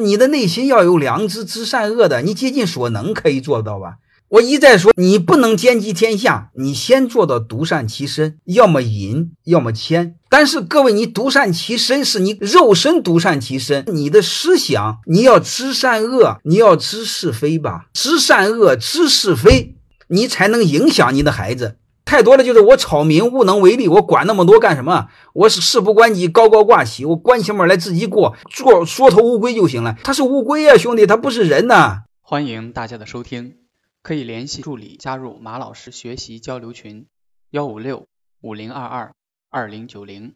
你的内心要有良知，知善恶的，你竭尽所能可以做到吧？我一再说，你不能兼济天下，你先做到独善其身，要么隐，要么谦。但是各位，你独善其身是你肉身独善其身，你的思想你要知善恶，你要知是非吧？知善恶，知是非，你才能影响你的孩子。太多了就是我草民无能为力，我管那么多干什么？我是事不关己，高高挂起，我关起门来自己过，做缩头乌龟就行了。他是乌龟呀，兄弟，他不是人呐。欢迎大家的收听。可以联系助理加入马老师学习交流群：幺五六五零二二二零九零。